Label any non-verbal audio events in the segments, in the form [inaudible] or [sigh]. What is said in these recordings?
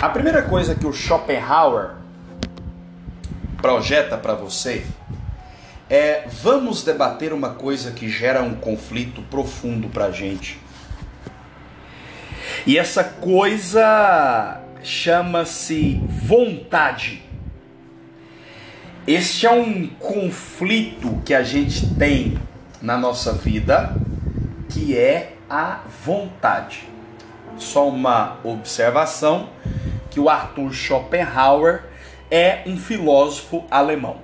A primeira coisa que o Schopenhauer projeta para você é vamos debater uma coisa que gera um conflito profundo para gente. E essa coisa chama-se vontade. Este é um conflito que a gente tem na nossa vida, que é a vontade. Só uma observação que o Arthur Schopenhauer é um filósofo alemão,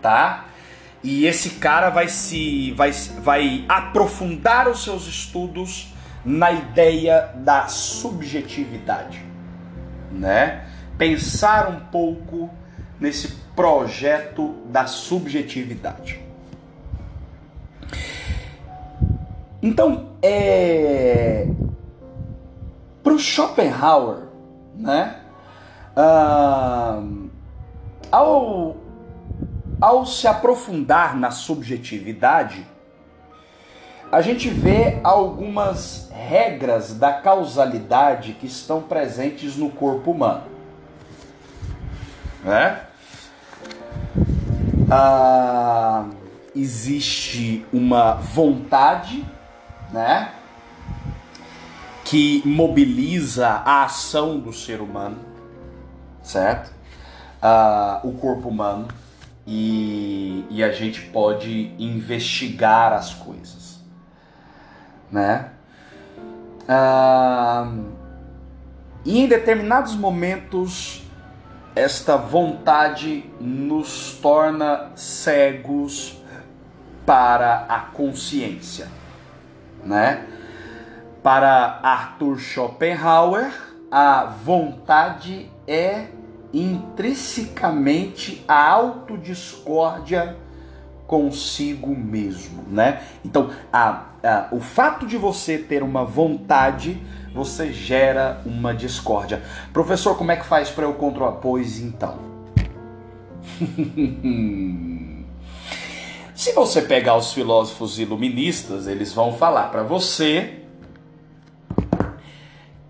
tá? E esse cara vai se vai, vai aprofundar os seus estudos na ideia da subjetividade, né? Pensar um pouco nesse projeto da subjetividade. Então, é para o Schopenhauer, né? Ah, ao, ao se aprofundar na subjetividade, a gente vê algumas regras da causalidade que estão presentes no corpo humano. Né? Ah, existe uma vontade, né? Que mobiliza a ação do ser humano, certo? Ah, o corpo humano e, e a gente pode investigar as coisas né? Ah, e em determinados momentos, esta vontade nos torna cegos para a consciência, né? Para Arthur Schopenhauer, a vontade é intrinsecamente a autodiscórdia consigo mesmo, né? Então, a, a, o fato de você ter uma vontade, você gera uma discórdia. Professor, como é que faz para eu controlar? Pois então. [laughs] Se você pegar os filósofos iluministas, eles vão falar para você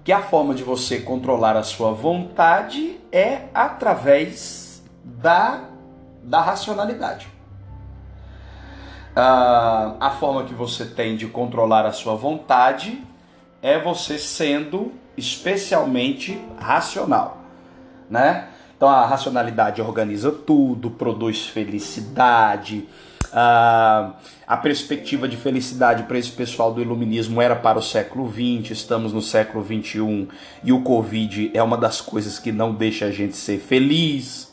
que a forma de você controlar a sua vontade é através da, da racionalidade a, a forma que você tem de controlar a sua vontade é você sendo especialmente racional, né? Então a racionalidade organiza tudo, produz felicidade. A, a perspectiva de felicidade para esse pessoal do iluminismo era para o século XX, estamos no século XXI e o Covid é uma das coisas que não deixa a gente ser feliz.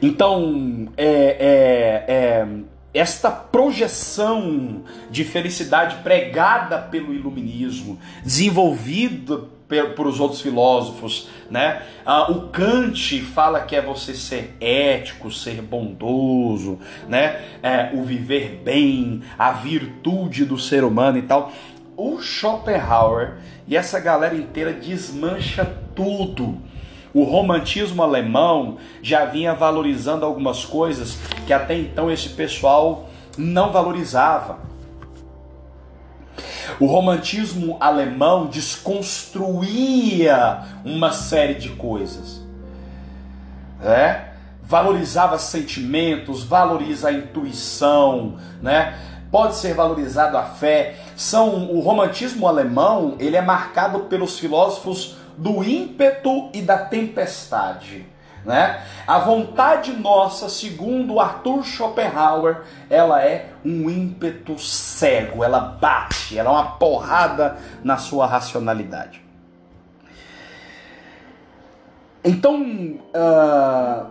Então, é, é, é, esta projeção de felicidade pregada pelo iluminismo, desenvolvida por os outros filósofos, né? Ah, o Kant fala que é você ser ético, ser bondoso, né? É, o viver bem, a virtude do ser humano e tal. O Schopenhauer e essa galera inteira desmancha tudo o romantismo alemão já vinha valorizando algumas coisas que até então esse pessoal não valorizava. O romantismo alemão desconstruía uma série de coisas. Né? Valorizava sentimentos, valoriza a intuição, né? Pode ser valorizado a fé. São o romantismo alemão, ele é marcado pelos filósofos do ímpeto e da tempestade. Né? A vontade nossa, segundo Arthur Schopenhauer, ela é um ímpeto cego, ela bate, ela é uma porrada na sua racionalidade. Então, uh,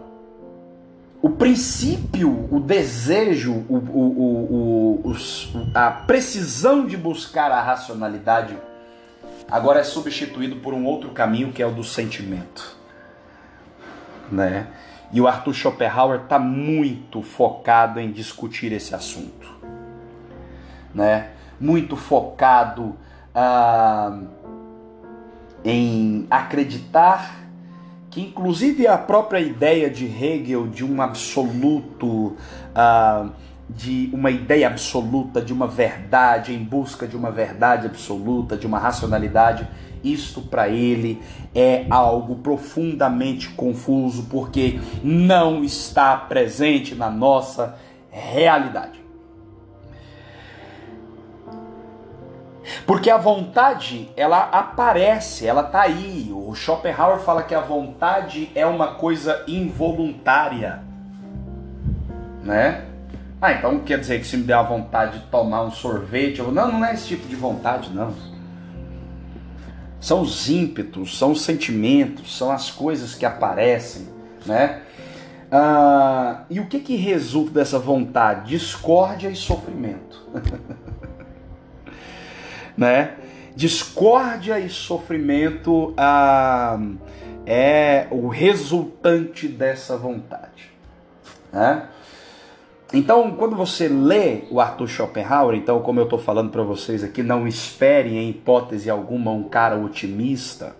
o princípio, o desejo, o, o, o, a precisão de buscar a racionalidade agora é substituído por um outro caminho que é o do sentimento. Né? E o Arthur Schopenhauer está muito focado em discutir esse assunto. Né? Muito focado ah, em acreditar que, inclusive, a própria ideia de Hegel de um absoluto. Ah, de uma ideia absoluta, de uma verdade, em busca de uma verdade absoluta, de uma racionalidade, isto para ele é algo profundamente confuso, porque não está presente na nossa realidade. Porque a vontade, ela aparece, ela tá aí. O Schopenhauer fala que a vontade é uma coisa involuntária, né? Ah, então quer dizer que se me der a vontade de tomar um sorvete, eu vou... não, não é esse tipo de vontade, não. São os ímpetos, são os sentimentos, são as coisas que aparecem, né? Ah, e o que que resulta dessa vontade? Discórdia e sofrimento. [laughs] né? Discórdia e sofrimento ah, é o resultante dessa vontade. Né? Então, quando você lê o Arthur Schopenhauer, então, como eu estou falando para vocês aqui, não espere em hipótese alguma um cara otimista.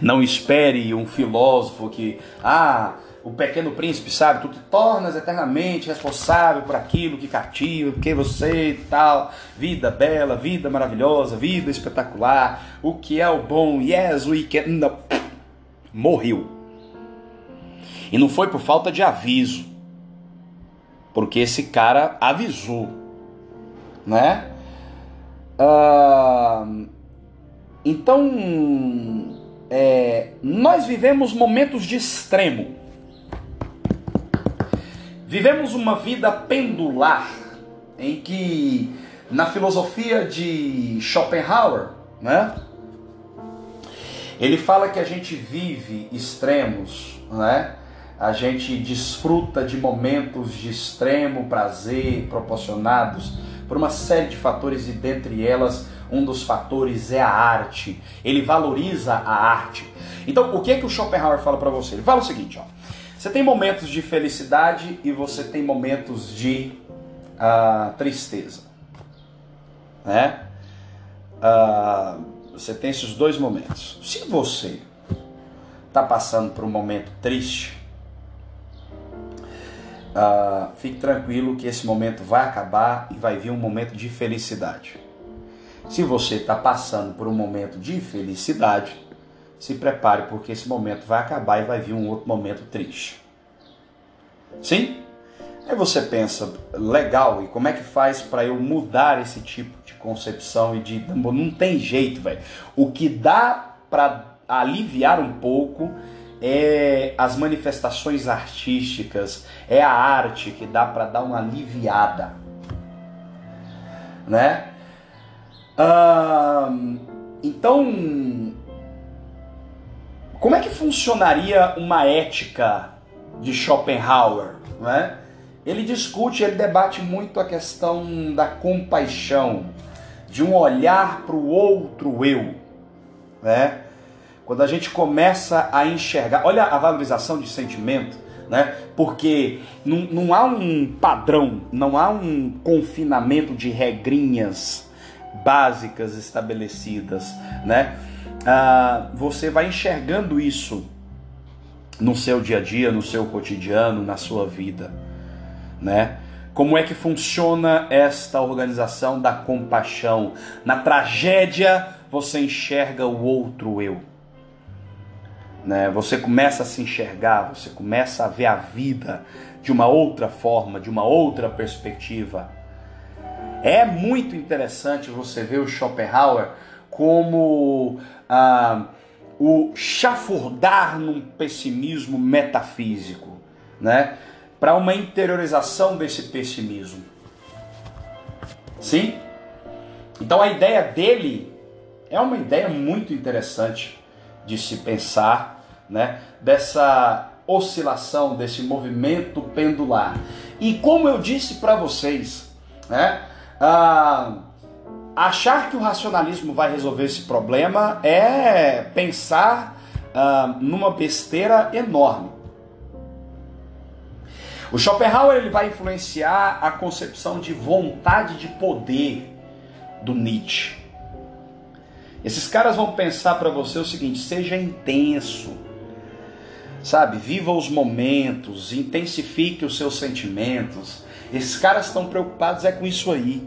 Não espere um filósofo que, ah, o pequeno príncipe, sabe? Tu te tornas eternamente responsável por aquilo que cativa, porque você e tal, vida bela, vida maravilhosa, vida espetacular, o que é o bom, yes, we can. Não. Morreu. E não foi por falta de aviso, porque esse cara avisou, né? Uh, então, é, nós vivemos momentos de extremo. Vivemos uma vida pendular em que na filosofia de Schopenhauer, né? Ele fala que a gente vive extremos, né? A gente desfruta de momentos de extremo prazer proporcionados por uma série de fatores e dentre elas um dos fatores é a arte. Ele valoriza a arte. Então, o que é que o Schopenhauer fala para você? Ele fala o seguinte, ó. Você tem momentos de felicidade e você tem momentos de uh, tristeza, né? Uh, você tem esses dois momentos. Se você está passando por um momento triste, uh, fique tranquilo que esse momento vai acabar e vai vir um momento de felicidade. Se você está passando por um momento de felicidade, se prepare porque esse momento vai acabar e vai vir um outro momento triste. Sim? Aí você pensa, legal, e como é que faz para eu mudar esse tipo de concepção e de não tem jeito, velho. O que dá para aliviar um pouco é as manifestações artísticas, é a arte que dá para dar uma aliviada, né? Então como é que funcionaria uma ética de Schopenhauer? Né? Ele discute, ele debate muito a questão da compaixão, de um olhar para o outro eu. Né? Quando a gente começa a enxergar, olha a valorização de sentimento, né? porque não, não há um padrão, não há um confinamento de regrinhas básicas estabelecidas, né? ah, você vai enxergando isso no seu dia a dia, no seu cotidiano, na sua vida, né? Como é que funciona esta organização da compaixão? Na tragédia, você enxerga o outro eu. Né? Você começa a se enxergar, você começa a ver a vida de uma outra forma, de uma outra perspectiva. É muito interessante você ver o Schopenhauer como ah, o chafurdar num pessimismo metafísico, né? Para uma interiorização desse pessimismo. Sim? Então a ideia dele é uma ideia muito interessante de se pensar, né? Dessa oscilação, desse movimento pendular. E como eu disse para vocês, né? Ah, Achar que o racionalismo vai resolver esse problema é pensar uh, numa besteira enorme. O Schopenhauer ele vai influenciar a concepção de vontade de poder do Nietzsche. Esses caras vão pensar para você o seguinte: seja intenso, sabe? Viva os momentos, intensifique os seus sentimentos, Esses caras estão preocupados é com isso aí.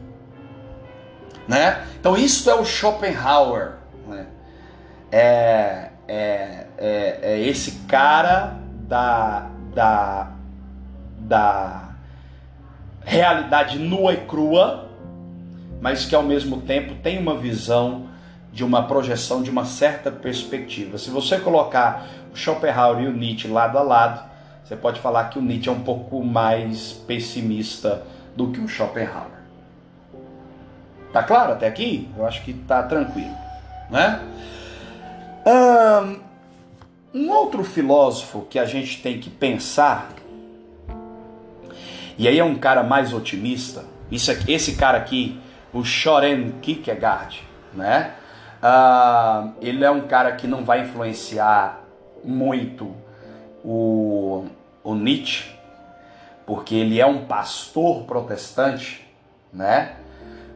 Né? Então isso é o Schopenhauer. Né? É, é, é, é esse cara da, da, da realidade nua e crua, mas que ao mesmo tempo tem uma visão de uma projeção de uma certa perspectiva. Se você colocar Schopenhauer e o Nietzsche lado a lado, você pode falar que o Nietzsche é um pouco mais pessimista do que o Schopenhauer. Tá claro até aqui? Eu acho que tá tranquilo, né? Um outro filósofo que a gente tem que pensar, e aí é um cara mais otimista, isso aqui, esse cara aqui, o Soren Kierkegaard, né? Uh, ele é um cara que não vai influenciar muito o, o Nietzsche, porque ele é um pastor protestante, né?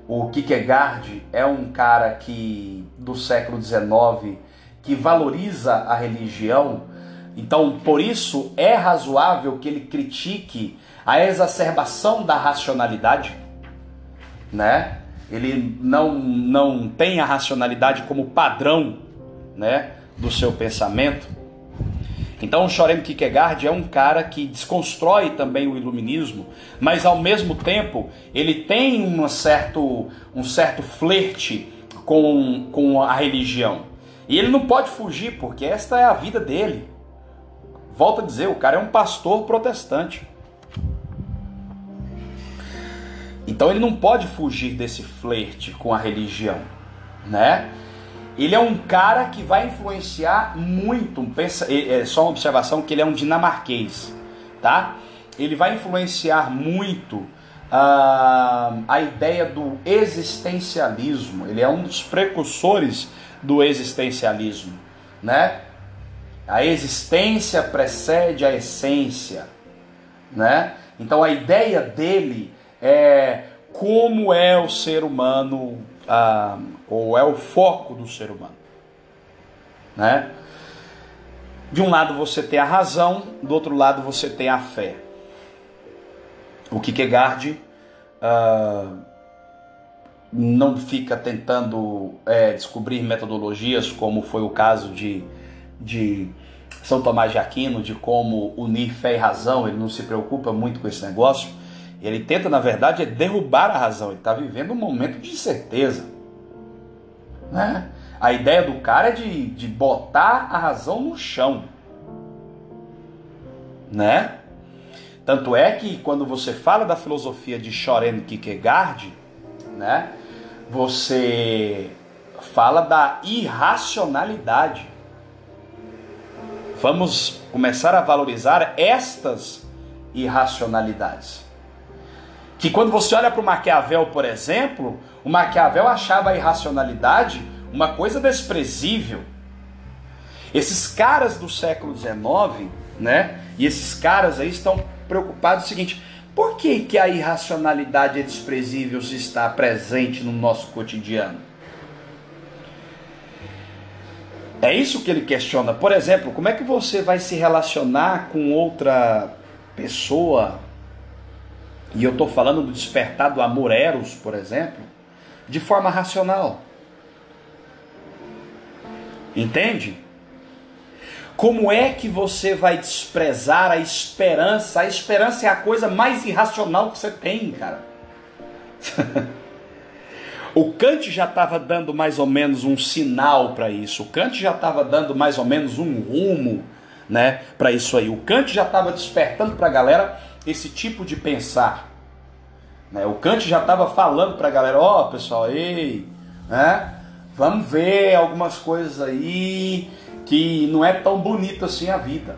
O Kierkegaard é um cara que do século XIX que valoriza a religião, então por isso é razoável que ele critique a exacerbação da racionalidade, né? Ele não, não tem a racionalidade como padrão, né, do seu pensamento. Então, o Soren Kierkegaard é um cara que desconstrói também o iluminismo, mas ao mesmo tempo ele tem um certo, um certo flerte com, com a religião. E ele não pode fugir, porque esta é a vida dele. Volto a dizer, o cara é um pastor protestante. Então ele não pode fugir desse flerte com a religião, né? Ele é um cara que vai influenciar muito, pensa, é só uma observação que ele é um dinamarquês, tá? Ele vai influenciar muito uh, a ideia do existencialismo. Ele é um dos precursores do existencialismo, né? A existência precede a essência, né? Então a ideia dele é como é o ser humano, ou é o foco do ser humano, né? De um lado você tem a razão, do outro lado você tem a fé. O Kierkegaard ah, não fica tentando é, descobrir metodologias, como foi o caso de, de São Tomás de Aquino, de como unir fé e razão, ele não se preocupa muito com esse negócio. Ele tenta, na verdade, é derrubar a razão, ele está vivendo um momento de incerteza. Né? A ideia do cara é de, de botar a razão no chão. Né? Tanto é que quando você fala da filosofia de Soren Kierkegaard, né? você fala da irracionalidade. Vamos começar a valorizar estas irracionalidades. Que quando você olha para o Maquiavel, por exemplo, o Maquiavel achava a irracionalidade uma coisa desprezível. Esses caras do século XIX, né? E esses caras aí estão preocupados com o seguinte: por que, que a irracionalidade desprezível está presente no nosso cotidiano? É isso que ele questiona. Por exemplo, como é que você vai se relacionar com outra pessoa? E eu estou falando do despertar do amor eros, por exemplo, de forma racional. Entende? Como é que você vai desprezar a esperança? A esperança é a coisa mais irracional que você tem, cara. [laughs] o Kant já estava dando mais ou menos um sinal para isso. O Kant já estava dando mais ou menos um rumo, né, para isso aí. O Kant já estava despertando para a galera esse tipo de pensar. Né? O Kant já estava falando para a galera, ó, oh, pessoal, ei, né? Vamos ver algumas coisas aí que não é tão bonito assim a vida,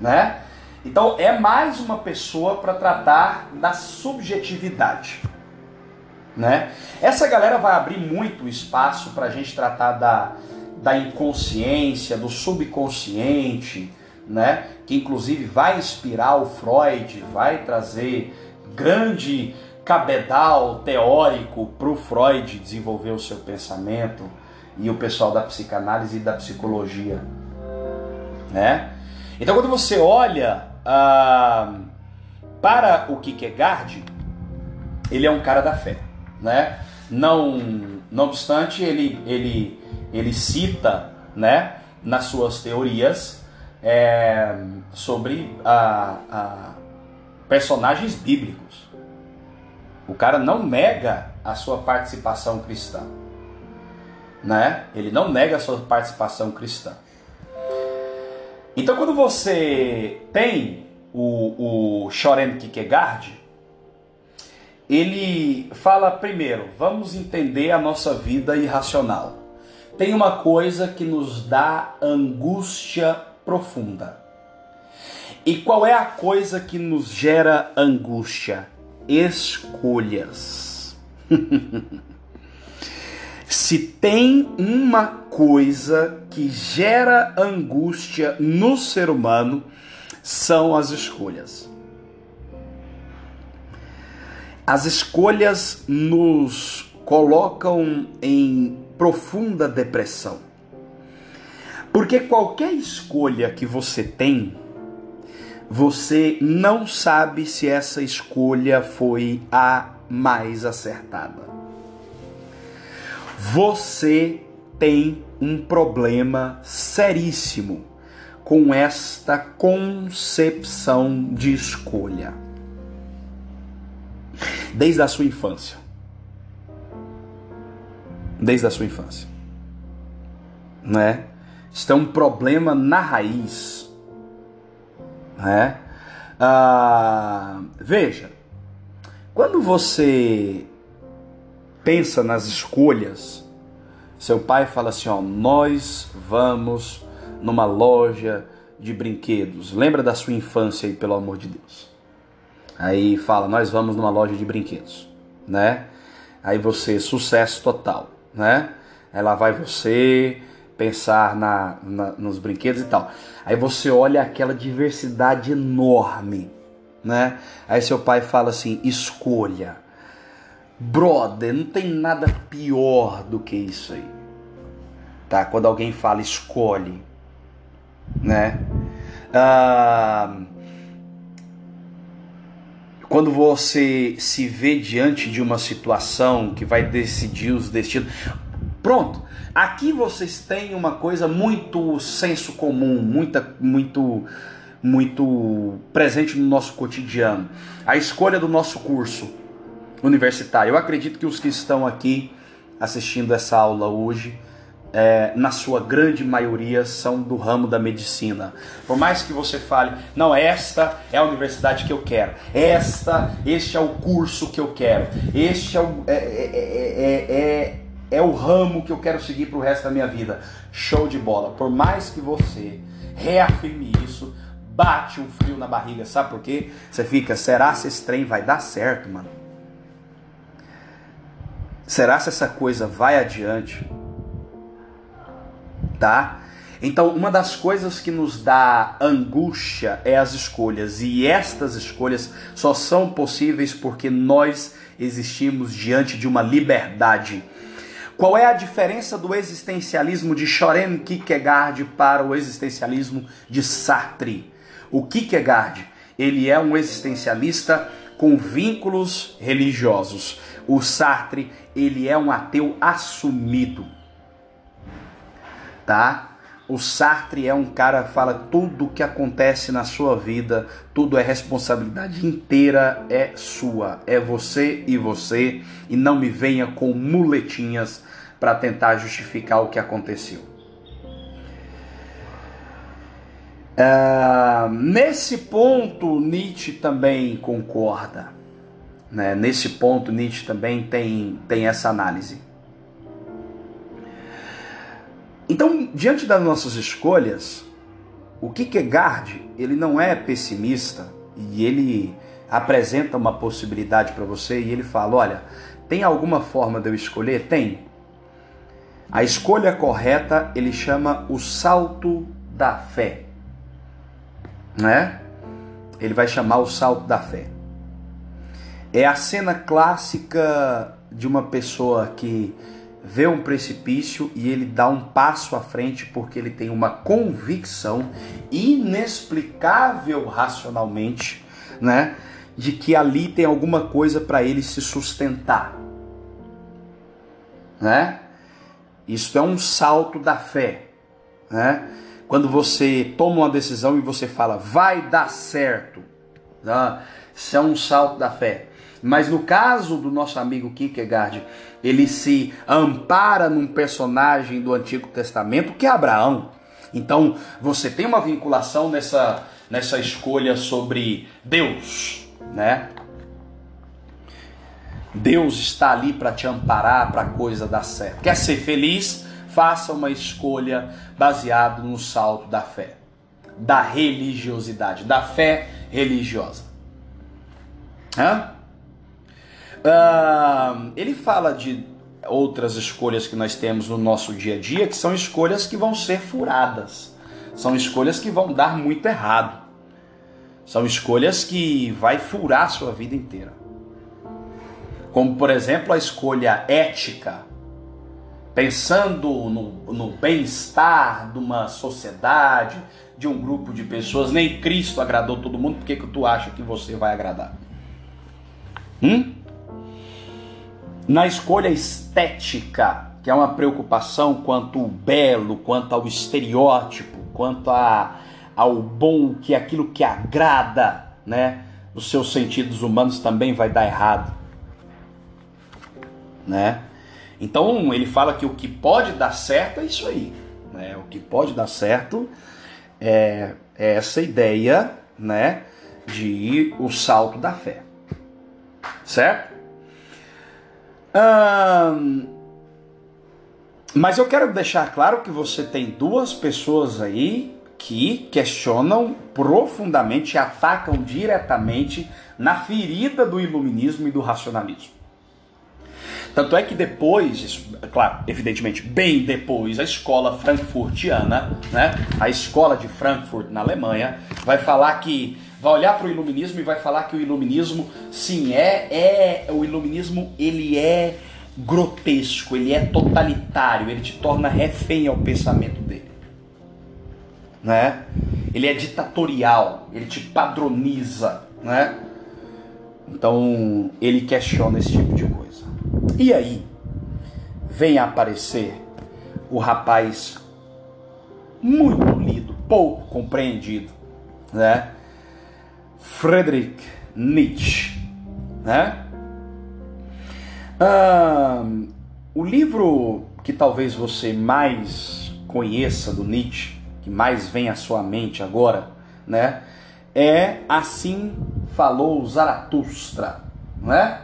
né? Então é mais uma pessoa para tratar da subjetividade, né? Essa galera vai abrir muito espaço para a gente tratar da, da inconsciência, do subconsciente, né? Que inclusive vai inspirar o Freud, vai trazer grande cabedal teórico para o Freud desenvolver o seu pensamento e o pessoal da psicanálise e da psicologia, né? Então quando você olha ah, para o Kierkegaard, ele é um cara da fé, né? Não, não obstante, ele, ele, ele cita, né, nas suas teorias é, sobre a, a personagens bíblicos. O cara não nega a sua participação cristã, né? Ele não nega a sua participação cristã. Então, quando você tem o, o Shoren Kierkegaard, ele fala primeiro, vamos entender a nossa vida irracional. Tem uma coisa que nos dá angústia profunda. E qual é a coisa que nos gera angústia? Escolhas. [laughs] Se tem uma coisa que gera angústia no ser humano, são as escolhas. As escolhas nos colocam em profunda depressão. Porque qualquer escolha que você tem, você não sabe se essa escolha foi a mais acertada. Você tem um problema seríssimo com esta concepção de escolha desde a sua infância. Desde a sua infância. Né? Isso é um problema na raiz. Né? Ah, veja, quando você pensa nas escolhas, seu pai fala assim: ó, nós vamos numa loja de brinquedos. Lembra da sua infância aí, pelo amor de Deus. Aí fala, nós vamos numa loja de brinquedos, né? Aí você, sucesso total, né? Aí lá vai você pensar na, na, nos brinquedos e tal. Aí você olha aquela diversidade enorme, né? Aí seu pai fala assim: escolha. Brother, não tem nada pior do que isso aí. Tá? Quando alguém fala escolhe, né? Ah, quando você se vê diante de uma situação que vai decidir os destinos. Pronto, aqui vocês têm uma coisa muito senso comum, muita, muito, muito presente no nosso cotidiano. A escolha do nosso curso universitário. Eu acredito que os que estão aqui assistindo essa aula hoje é, na sua grande maioria, são do ramo da medicina. Por mais que você fale, não, esta é a universidade que eu quero, esta, este é o curso que eu quero, este é o, é, é, é, é o ramo que eu quero seguir para o resto da minha vida. Show de bola. Por mais que você reafirme isso, bate um frio na barriga, sabe por quê? Você fica, será se esse trem vai dar certo, mano? Será se essa coisa vai adiante? tá? Então, uma das coisas que nos dá angústia é as escolhas, e estas escolhas só são possíveis porque nós existimos diante de uma liberdade. Qual é a diferença do existencialismo de Soren Kierkegaard para o existencialismo de Sartre? O Kierkegaard, ele é um existencialista com vínculos religiosos. O Sartre, ele é um ateu assumido tá? O Sartre é um cara que fala tudo o que acontece na sua vida, tudo é responsabilidade inteira é sua, é você e você, e não me venha com muletinhas para tentar justificar o que aconteceu. Uh, nesse ponto, Nietzsche também concorda. Né? Nesse ponto, Nietzsche também tem, tem essa análise. Então, diante das nossas escolhas, o Kierkegaard, ele não é pessimista e ele apresenta uma possibilidade para você e ele fala, olha, tem alguma forma de eu escolher? Tem. A escolha correta ele chama o salto da fé. Né? Ele vai chamar o salto da fé. É a cena clássica de uma pessoa que vê um precipício e ele dá um passo à frente porque ele tem uma convicção inexplicável racionalmente, né? de que ali tem alguma coisa para ele se sustentar. Né? Isso é um salto da fé. Né? Quando você toma uma decisão e você fala, vai dar certo. Né? Isso é um salto da fé. Mas no caso do nosso amigo Kierkegaard, ele se ampara num personagem do Antigo Testamento que é Abraão. Então você tem uma vinculação nessa, nessa escolha sobre Deus, né? Deus está ali para te amparar para a coisa dar certo. Quer ser feliz? Faça uma escolha baseada no salto da fé, da religiosidade, da fé religiosa. Hã? Uh, ele fala de outras escolhas que nós temos no nosso dia a dia, que são escolhas que vão ser furadas, são escolhas que vão dar muito errado, são escolhas que vai furar a sua vida inteira. Como, por exemplo, a escolha ética, pensando no, no bem-estar de uma sociedade, de um grupo de pessoas. Nem Cristo agradou todo mundo, por que, que tu acha que você vai agradar? Hum? Na escolha estética, que é uma preocupação quanto ao belo, quanto ao estereótipo, quanto a, ao bom, que aquilo que agrada, né? Os seus sentidos humanos também vai dar errado né? Então ele fala que o que pode dar certo é isso aí, né? O que pode dar certo é, é essa ideia, né? De o salto da fé, certo? Mas eu quero deixar claro que você tem duas pessoas aí que questionam profundamente atacam diretamente na ferida do iluminismo e do racionalismo. Tanto é que depois, claro, evidentemente, bem depois, a escola frankfurtiana, né, a escola de Frankfurt na Alemanha, vai falar que vai olhar para o iluminismo e vai falar que o iluminismo, sim, é, é o iluminismo, ele é grotesco, ele é totalitário, ele te torna refém ao pensamento dele. Né? Ele é ditatorial, ele te padroniza, né? Então, ele questiona esse tipo de coisa. E aí vem aparecer o rapaz muito lido, pouco compreendido, né? Friedrich Nietzsche, né? Ah, o livro que talvez você mais conheça do Nietzsche, que mais vem à sua mente agora, né? É Assim Falou Zaratustra, né?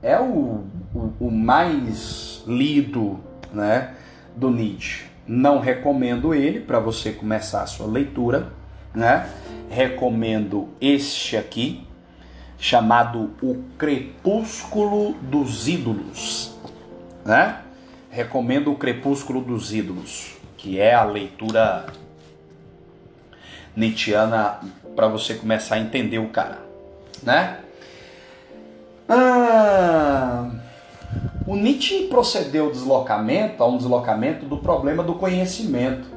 É o o, o mais lido né, do Nietzsche. Não recomendo ele para você começar a sua leitura. Né? Recomendo este aqui, chamado O Crepúsculo dos Ídolos. Né? Recomendo O Crepúsculo dos Ídolos, que é a leitura nietzschiana para você começar a entender o cara. Né? Ah, o Nietzsche procedeu ao deslocamento, a um deslocamento do problema do conhecimento,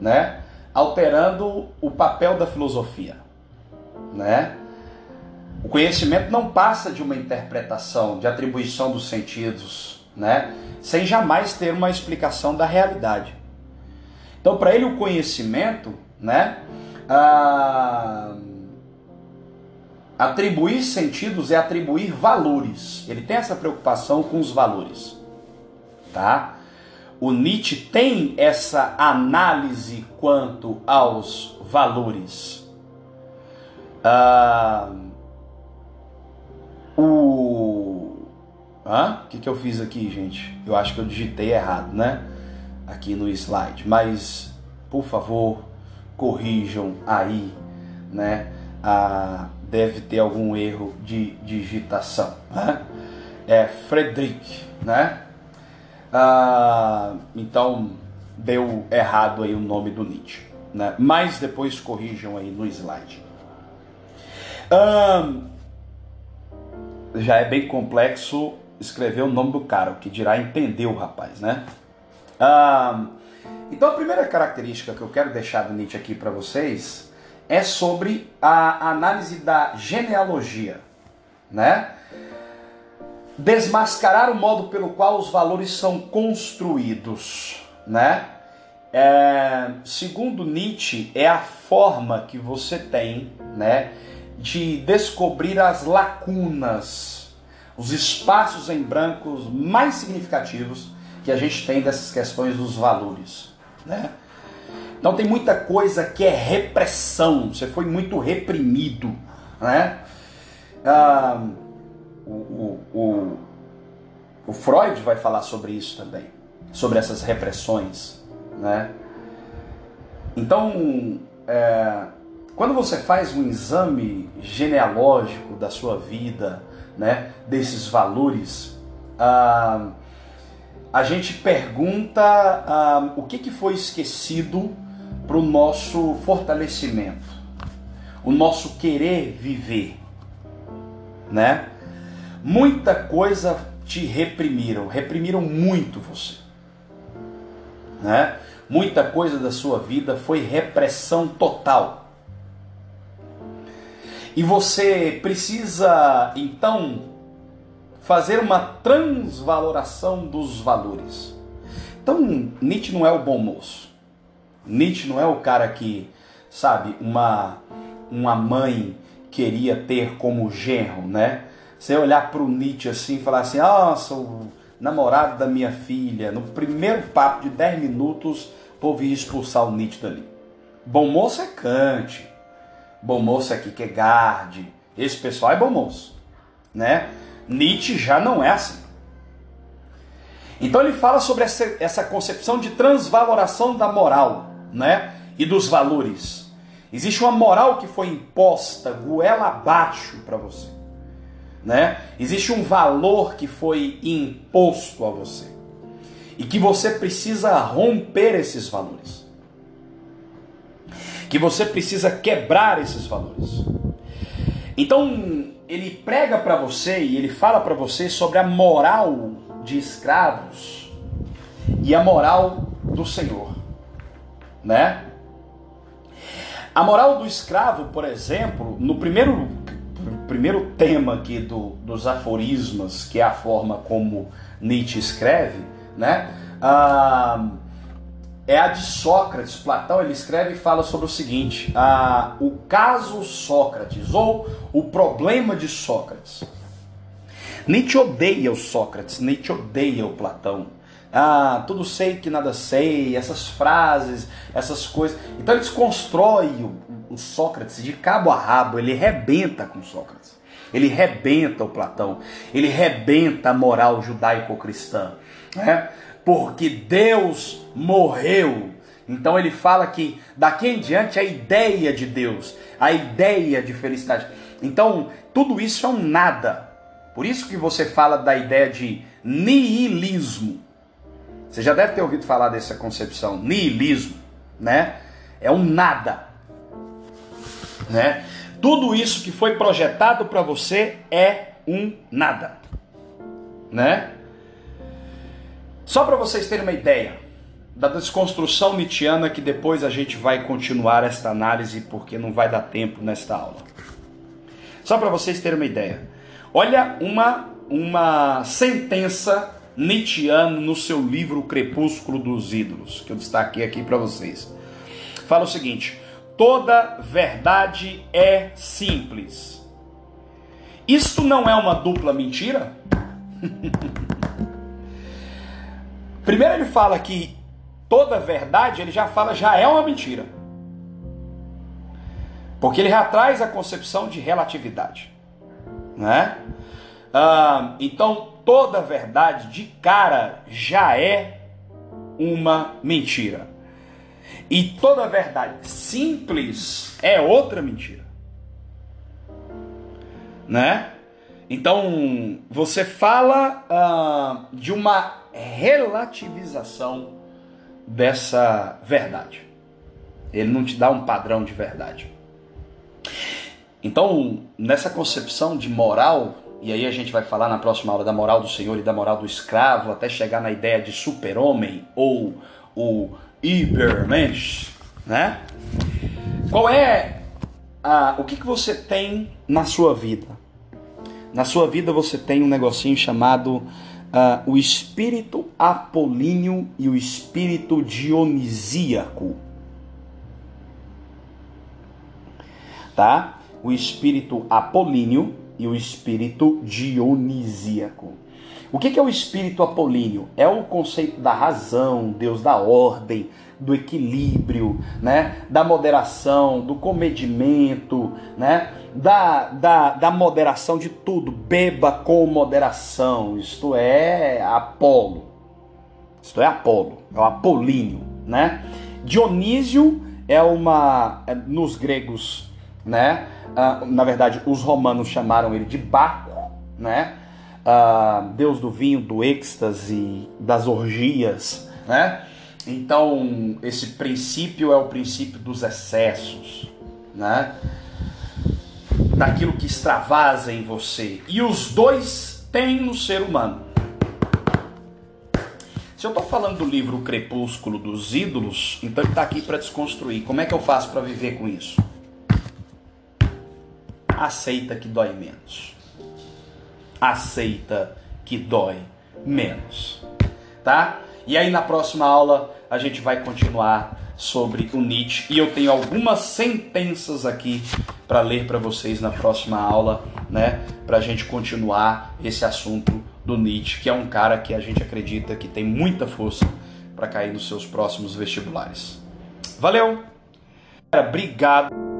né? Alterando o papel da filosofia. Né? O conhecimento não passa de uma interpretação, de atribuição dos sentidos, né? sem jamais ter uma explicação da realidade. Então, para ele, o conhecimento, né? Ah, Atribuir sentidos é atribuir valores. Ele tem essa preocupação com os valores. Tá? O Nietzsche tem essa análise quanto aos valores. Ah, o Hã? O que, que eu fiz aqui, gente? Eu acho que eu digitei errado, né? Aqui no slide. Mas, por favor, corrijam aí, né? A, deve ter algum erro de digitação. Né? É Frederick, né? Ah, então deu errado aí o nome do Nietzsche, né? Mas depois corrijam aí no slide. Ah, já é bem complexo escrever o nome do cara, o que dirá entender o rapaz, né? Ah, então a primeira característica que eu quero deixar do Nietzsche aqui para vocês é sobre a análise da genealogia, né? Desmascarar o modo pelo qual os valores são construídos, né? É, segundo Nietzsche, é a forma que você tem, né, de descobrir as lacunas, os espaços em brancos mais significativos que a gente tem dessas questões dos valores, né? Então tem muita coisa que é repressão, você foi muito reprimido, né? Ah, o, o, o, Freud vai falar sobre isso também, sobre essas repressões, né? Então, é, quando você faz um exame genealógico da sua vida, né, desses valores, ah, a gente pergunta ah, o que, que foi esquecido para o nosso fortalecimento, o nosso querer viver, né? Muita coisa te reprimiram, reprimiram muito você, né? Muita coisa da sua vida foi repressão total. E você precisa então fazer uma transvaloração dos valores. Então, Nietzsche não é o bom moço. Nietzsche não é o cara que, sabe, uma, uma mãe queria ter como genro, né? Você olhar para o Nietzsche assim e falar assim: nossa, o namorado da minha filha, no primeiro papo de 10 minutos, povo ia expulsar o Nietzsche dali. Bom moço é Kant, bom moço é Kierkegaard, esse pessoal é bom moço, né? Nietzsche já não é assim. Então ele fala sobre essa, essa concepção de transvaloração da moral né? e dos valores. Existe uma moral que foi imposta goela abaixo para você. Né? Existe um valor que foi imposto a você. E que você precisa romper esses valores. Que você precisa quebrar esses valores. Então, ele prega para você e ele fala para você sobre a moral de escravos e a moral do Senhor né? A moral do escravo, por exemplo, no primeiro, primeiro tema aqui do, dos aforismas, que é a forma como Nietzsche escreve, né? Ah, é a de Sócrates. Platão ele escreve e fala sobre o seguinte: ah, o caso Sócrates ou o problema de Sócrates. Nietzsche odeia o Sócrates, Nietzsche odeia o Platão ah, tudo sei que nada sei, essas frases, essas coisas. Então ele desconstrói o, o Sócrates de cabo a rabo, ele rebenta com Sócrates. Ele rebenta o Platão, ele rebenta a moral judaico-cristã, né? porque Deus morreu. Então ele fala que daqui em diante a ideia de Deus, a ideia de felicidade. Então tudo isso é um nada. Por isso que você fala da ideia de niilismo. Você já deve ter ouvido falar dessa concepção, niilismo, né? É um nada, né? Tudo isso que foi projetado para você é um nada, né? Só para vocês terem uma ideia da desconstrução nietzschiana que depois a gente vai continuar esta análise porque não vai dar tempo nesta aula. Só para vocês terem uma ideia. Olha uma uma sentença Nietzscheano no seu livro Crepúsculo dos Ídolos, que eu destaquei aqui para vocês. Fala o seguinte: toda verdade é simples. Isto não é uma dupla mentira? [laughs] Primeiro ele fala que toda verdade, ele já fala já é uma mentira. Porque ele já traz a concepção de relatividade, né? Ah, então toda verdade de cara já é uma mentira. E toda verdade simples é outra mentira. Né? Então, você fala uh, de uma relativização dessa verdade. Ele não te dá um padrão de verdade. Então, nessa concepção de moral, e aí a gente vai falar na próxima aula da moral do Senhor e da moral do escravo, até chegar na ideia de super-homem ou o Übermensch, né? Qual é ah, o que, que você tem na sua vida? Na sua vida você tem um negocinho chamado ah, o espírito apolíneo e o espírito dionisíaco. Tá? O espírito apolíneo e o espírito dionisíaco. O que é o espírito apolíneo? É o conceito da razão, Deus da ordem, do equilíbrio, né? da moderação, do comedimento, né? da, da, da moderação de tudo. Beba com moderação. Isto é Apolo. Isto é Apolo, é o apolíneo. Né? Dionísio é uma. É, nos gregos, né? Ah, na verdade, os romanos chamaram ele de Baco, né? Uh, Deus do vinho, do êxtase, das orgias, né? Então, esse princípio é o princípio dos excessos, né? Daquilo que extravasa em você. E os dois têm no ser humano. Se eu estou falando do livro Crepúsculo dos Ídolos, então ele está aqui para desconstruir. Como é que eu faço para viver com isso? Aceita que dói menos. Aceita que dói menos. Tá? E aí na próxima aula a gente vai continuar sobre o Nietzsche e eu tenho algumas sentenças aqui para ler para vocês na próxima aula, né? Para a gente continuar esse assunto do Nietzsche, que é um cara que a gente acredita que tem muita força para cair nos seus próximos vestibulares. Valeu! Obrigado.